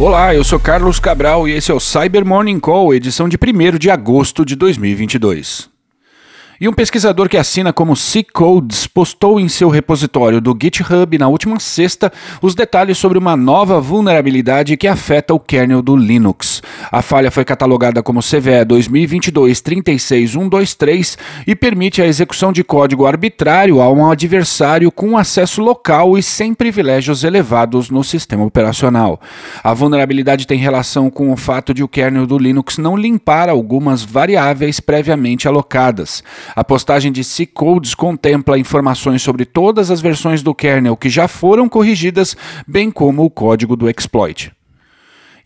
Olá, eu sou Carlos Cabral e esse é o Cyber Morning Call, edição de 1 de agosto de 2022. E um pesquisador que assina como C-Codes postou em seu repositório do GitHub na última sexta os detalhes sobre uma nova vulnerabilidade que afeta o kernel do Linux. A falha foi catalogada como CVE 2022-36123 e permite a execução de código arbitrário a um adversário com acesso local e sem privilégios elevados no sistema operacional. A vulnerabilidade tem relação com o fato de o kernel do Linux não limpar algumas variáveis previamente alocadas. A postagem de C-Codes contempla informações sobre todas as versões do kernel que já foram corrigidas, bem como o código do exploit.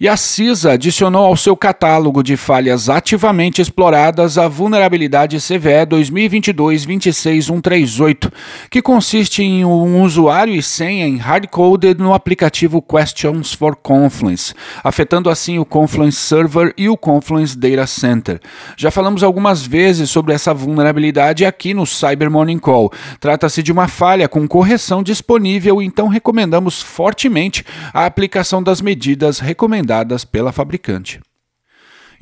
E a CISA adicionou ao seu catálogo de falhas ativamente exploradas a vulnerabilidade CVE 2022-26138, que consiste em um usuário e senha em hardcoded no aplicativo Questions for Confluence, afetando assim o Confluence Server e o Confluence Data Center. Já falamos algumas vezes sobre essa vulnerabilidade aqui no Cyber Morning Call. Trata-se de uma falha com correção disponível, então recomendamos fortemente a aplicação das medidas recomendadas pela fabricante.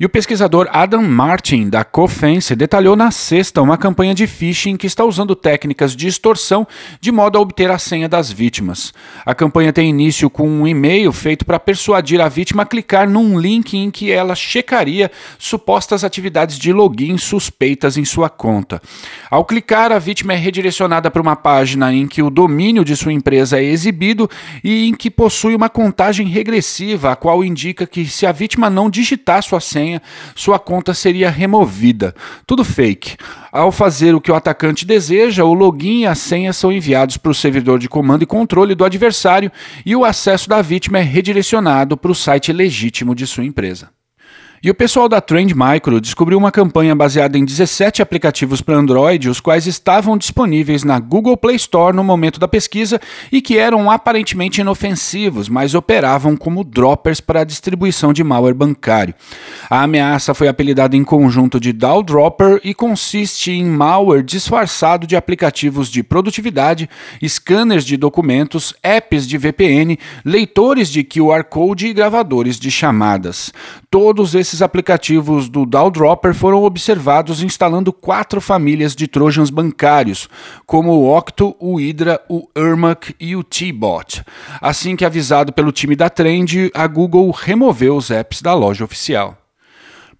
E o pesquisador Adam Martin, da Cofense, detalhou na sexta uma campanha de phishing que está usando técnicas de extorsão de modo a obter a senha das vítimas. A campanha tem início com um e-mail feito para persuadir a vítima a clicar num link em que ela checaria supostas atividades de login suspeitas em sua conta. Ao clicar, a vítima é redirecionada para uma página em que o domínio de sua empresa é exibido e em que possui uma contagem regressiva, a qual indica que se a vítima não digitar sua senha, senha, sua conta seria removida. Tudo fake. Ao fazer o que o atacante deseja, o login e a senha são enviados para o servidor de comando e controle do adversário e o acesso da vítima é redirecionado para o site legítimo de sua empresa. E o pessoal da Trend Micro descobriu uma campanha baseada em 17 aplicativos para Android, os quais estavam disponíveis na Google Play Store no momento da pesquisa e que eram aparentemente inofensivos, mas operavam como droppers para a distribuição de malware bancário. A ameaça foi apelidada em conjunto de DAO Dropper e consiste em malware disfarçado de aplicativos de produtividade, scanners de documentos, apps de VPN, leitores de QR Code e gravadores de chamadas. Todos esses esses aplicativos do Drawdropper foram observados instalando quatro famílias de trojans bancários, como o Octo, o Hydra, o Ermac e o T-Bot. Assim que avisado pelo time da Trend, a Google removeu os apps da loja oficial.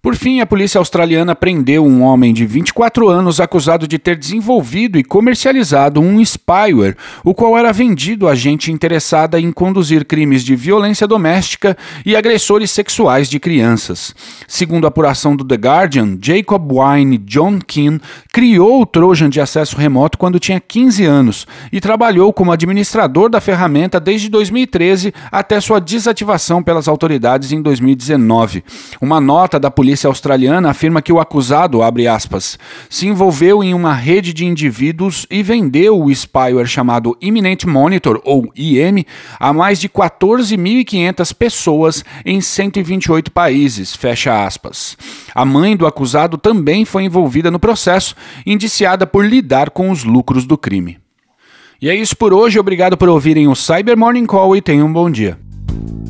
Por fim, a polícia australiana prendeu um homem de 24 anos acusado de ter desenvolvido e comercializado um spyware, o qual era vendido a gente interessada em conduzir crimes de violência doméstica e agressores sexuais de crianças. Segundo a apuração do The Guardian, Jacob Wine John Keane criou o Trojan de acesso remoto quando tinha 15 anos e trabalhou como administrador da ferramenta desde 2013 até sua desativação pelas autoridades em 2019. Uma nota da polícia polícia australiana afirma que o acusado, abre aspas, se envolveu em uma rede de indivíduos e vendeu o spyware chamado Imminent Monitor, ou IM, a mais de 14.500 pessoas em 128 países, fecha aspas. A mãe do acusado também foi envolvida no processo, indiciada por lidar com os lucros do crime. E é isso por hoje, obrigado por ouvirem o Cyber Morning Call e tenham um bom dia.